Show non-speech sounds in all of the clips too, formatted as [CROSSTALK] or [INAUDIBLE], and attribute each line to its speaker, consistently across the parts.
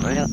Speaker 1: Voilà.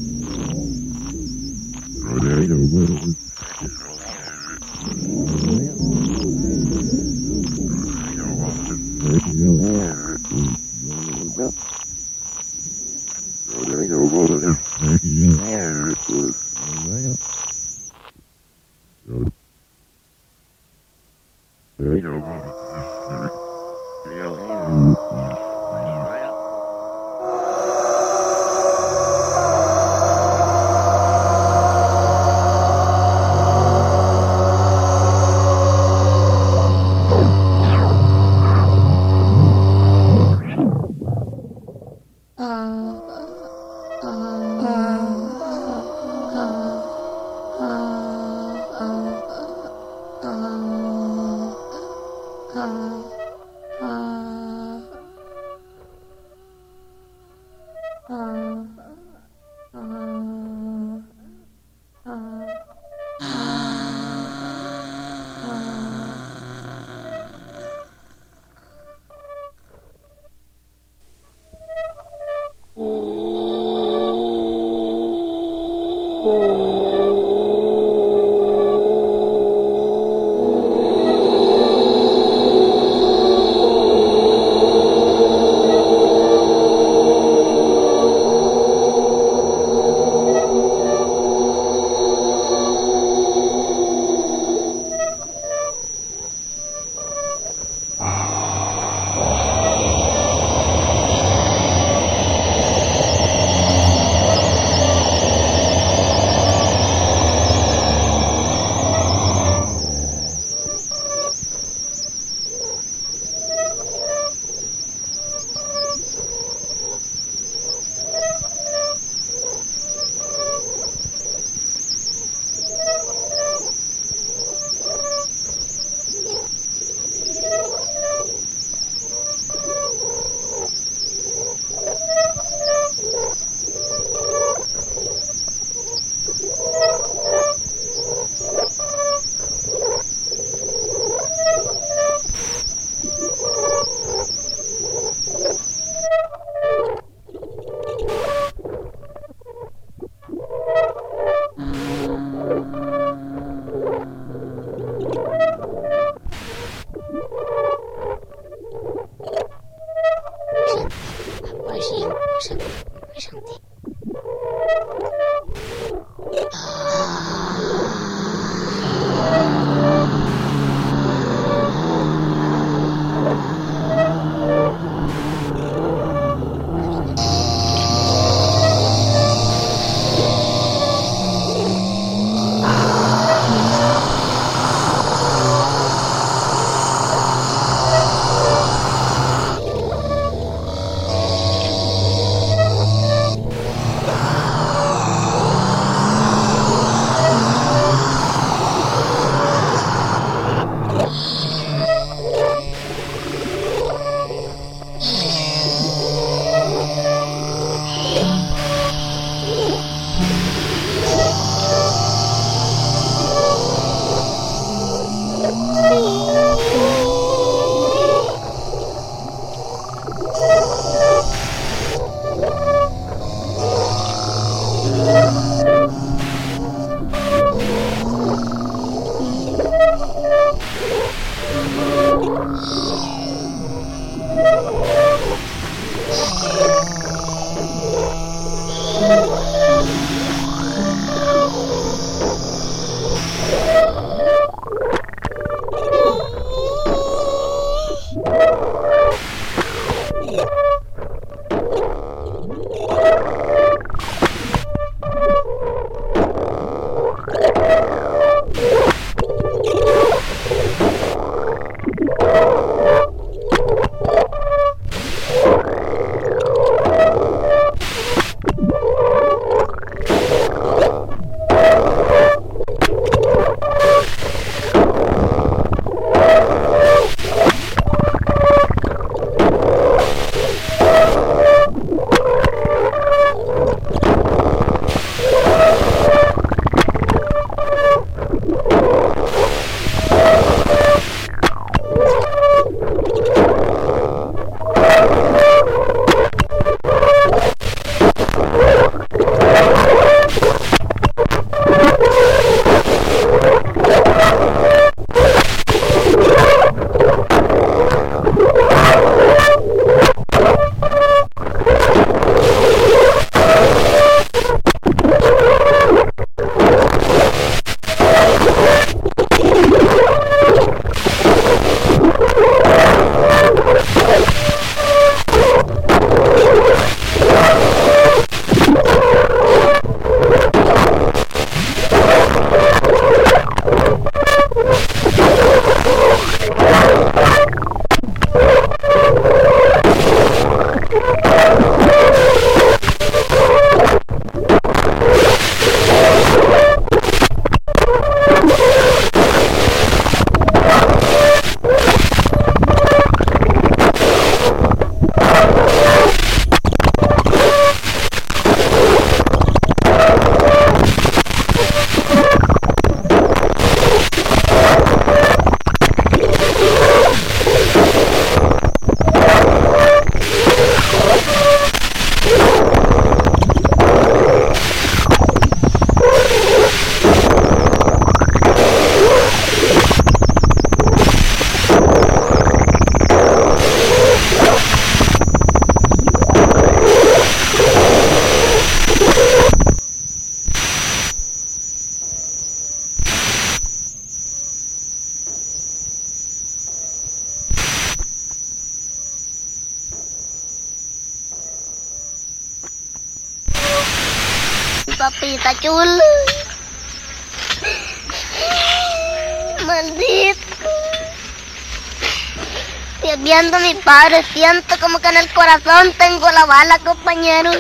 Speaker 1: Padre, siento como que en el corazón tengo la bala, compañero.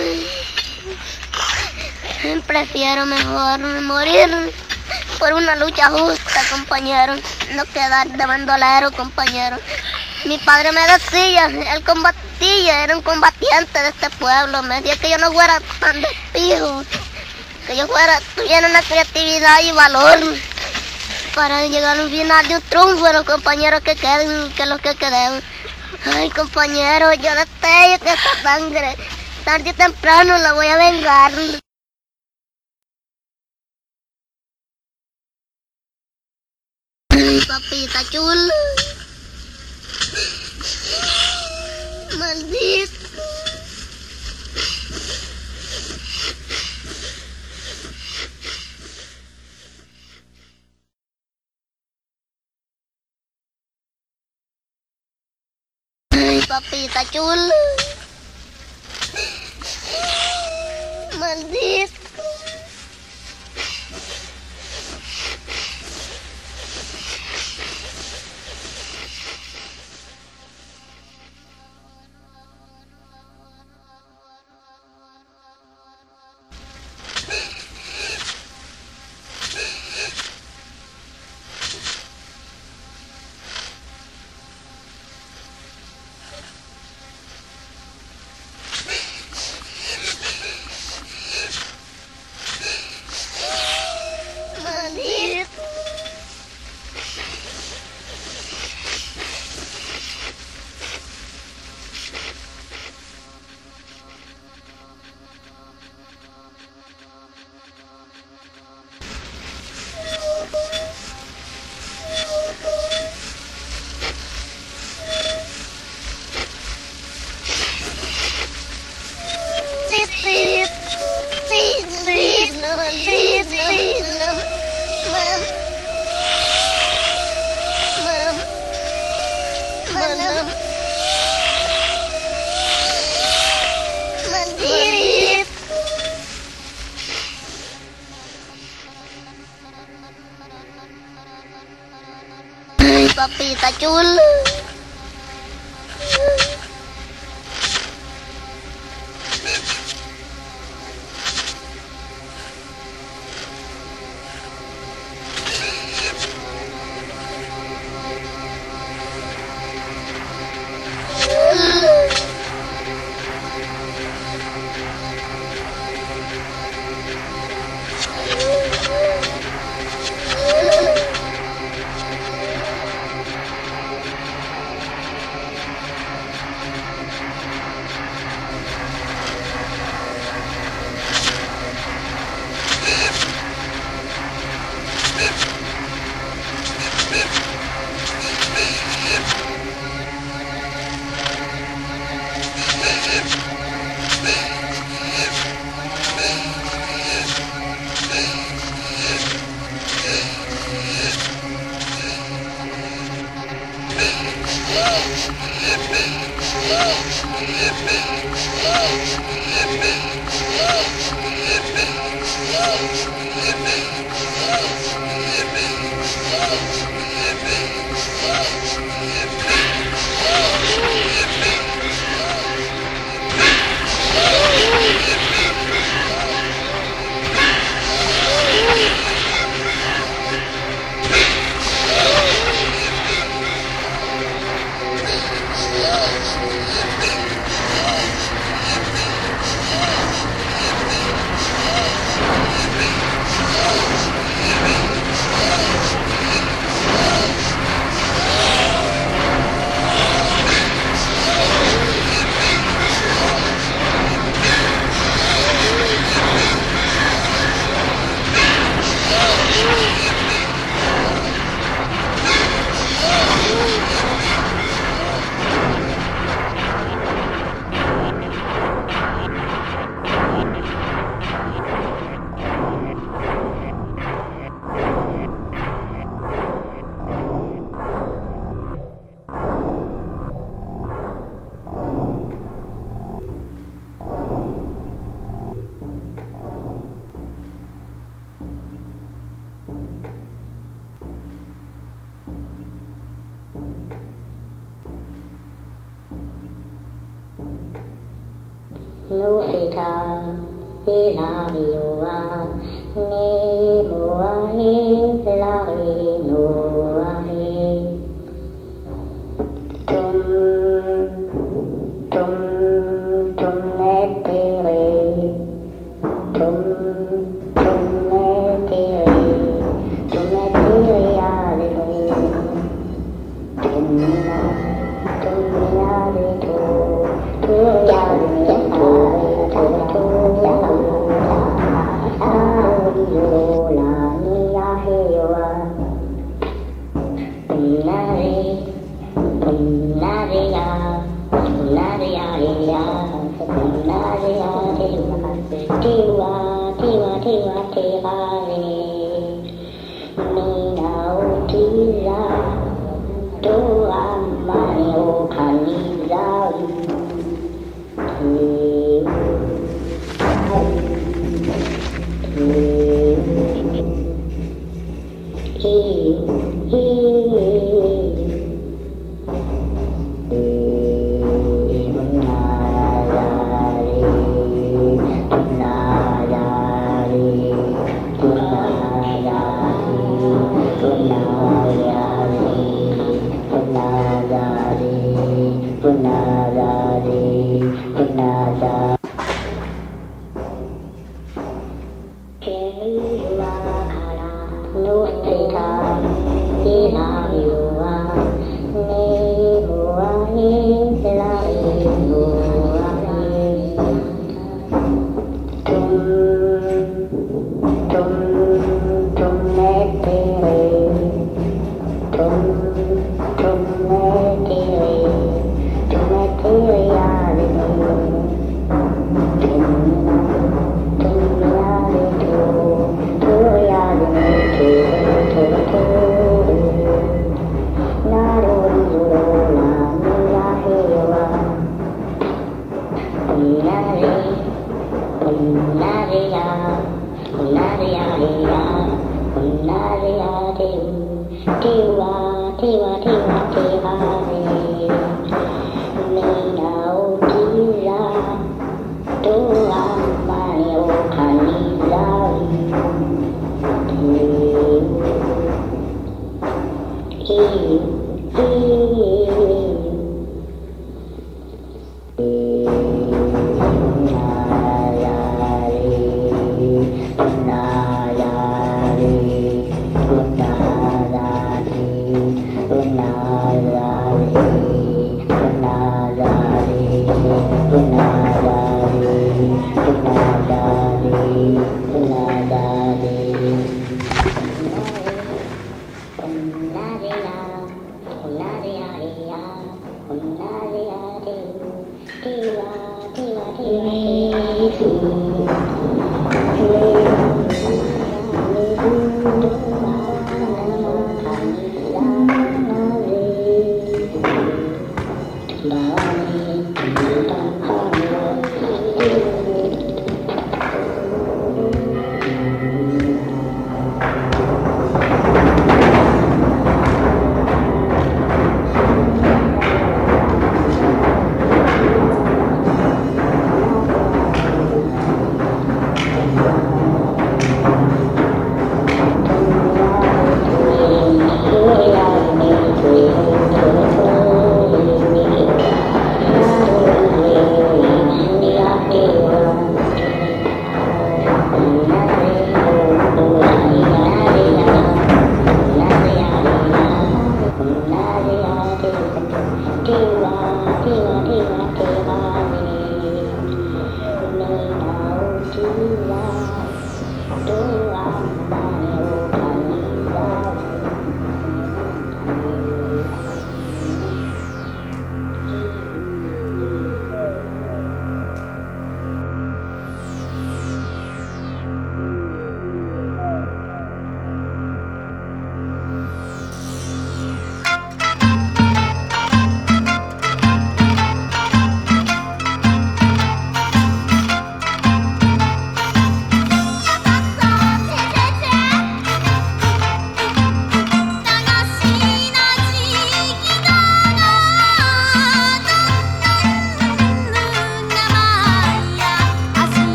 Speaker 1: Prefiero mejor morir por una lucha justa, compañero. No quedar de bandolero, compañero. Mi padre me decía, él combatía, era un combatiente de este pueblo. Me decía que yo no fuera tan despijo, que yo fuera, tuviera una creatividad y valor para llegar al final de un triunfo los compañeros que queden, que los que queden. Ay, compañero, yo destello que esta sangre, tarde o temprano la voy a vengar. Papita chula. Maldito. Papita Chul. Maldito.
Speaker 2: tapi tak cul. Wow. thượng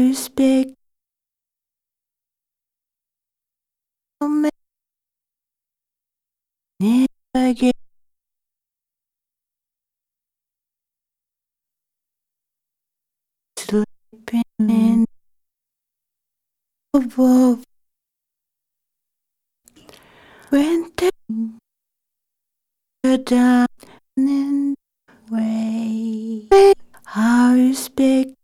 Speaker 3: nose big. Never give. Sleeping in above. When the down and way, house big.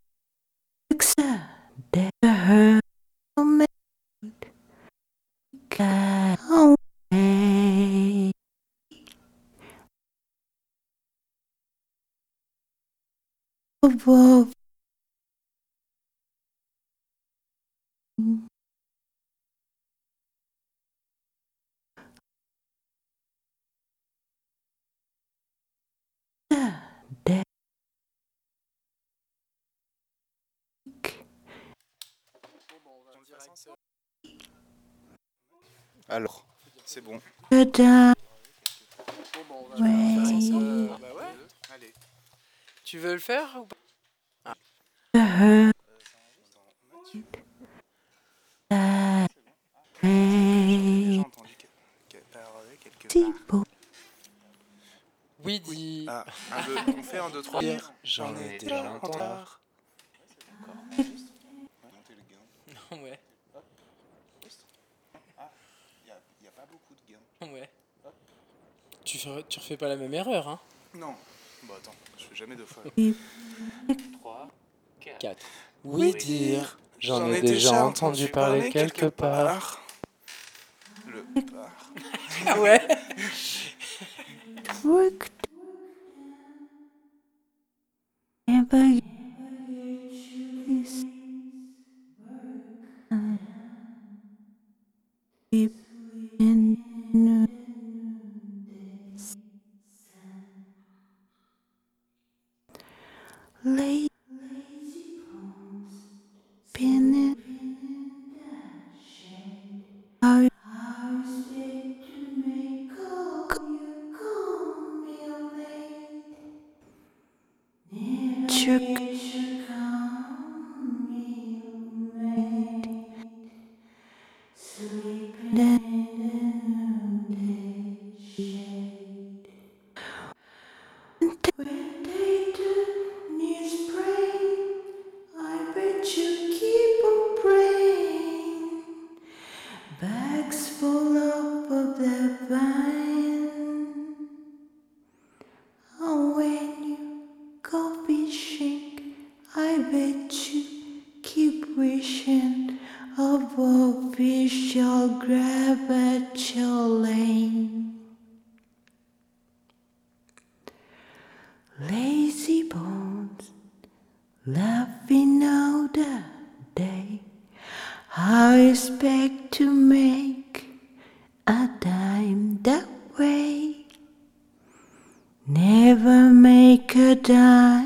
Speaker 4: Alors, c'est bon.
Speaker 5: Tu veux le faire ou pas? Oui, dit.
Speaker 4: Ah, on fait un, deux, trois. J'en ai déjà entendu.
Speaker 5: Tu, fais, tu refais pas la même erreur, hein
Speaker 4: Non. Bon, attends, je fais jamais deux fois. [LAUGHS]
Speaker 5: 4. Oui, dire. J'en ai déjà entendu parler quelque part.
Speaker 4: Le part.
Speaker 5: Ah ouais
Speaker 3: work Never make a dime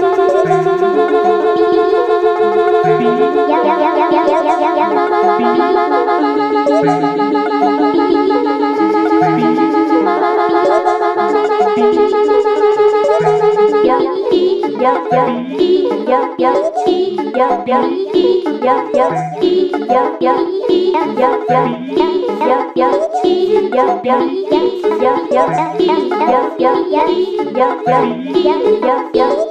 Speaker 1: Yeah.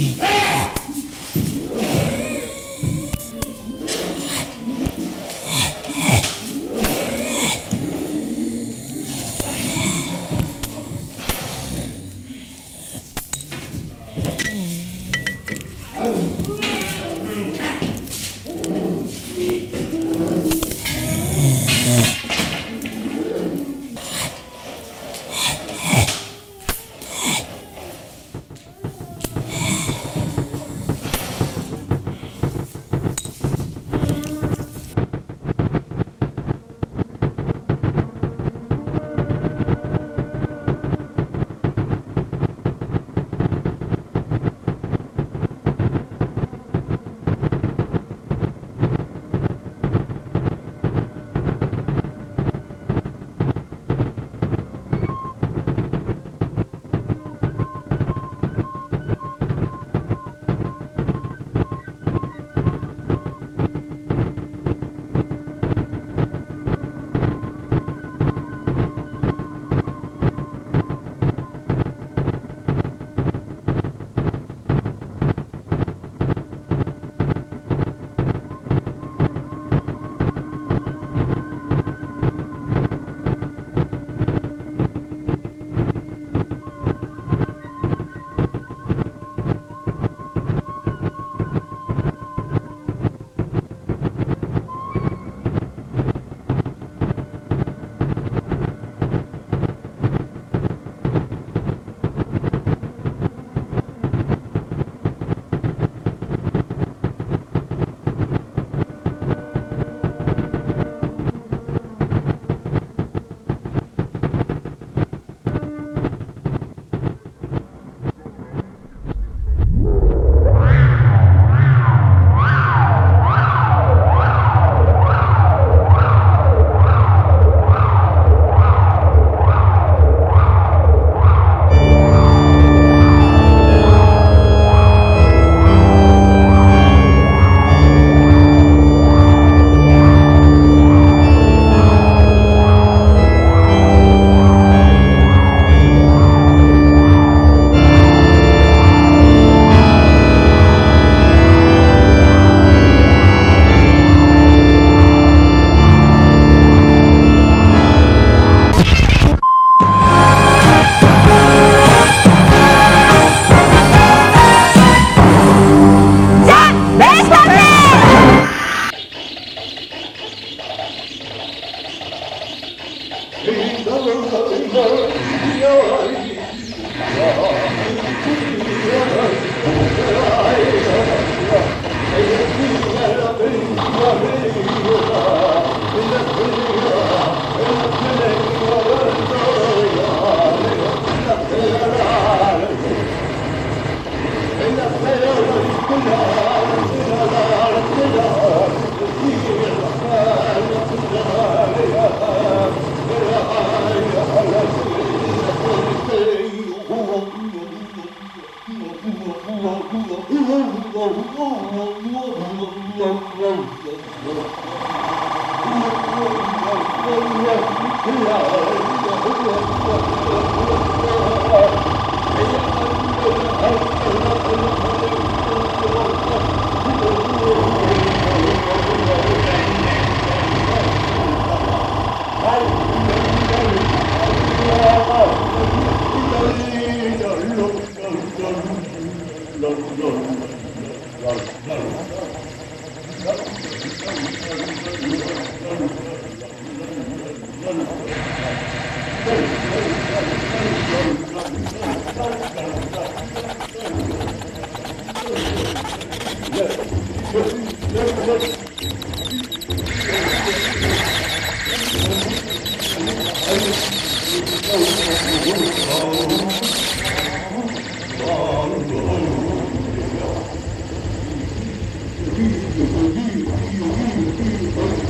Speaker 1: Yeah. いいよいいよいいよいい
Speaker 6: よ。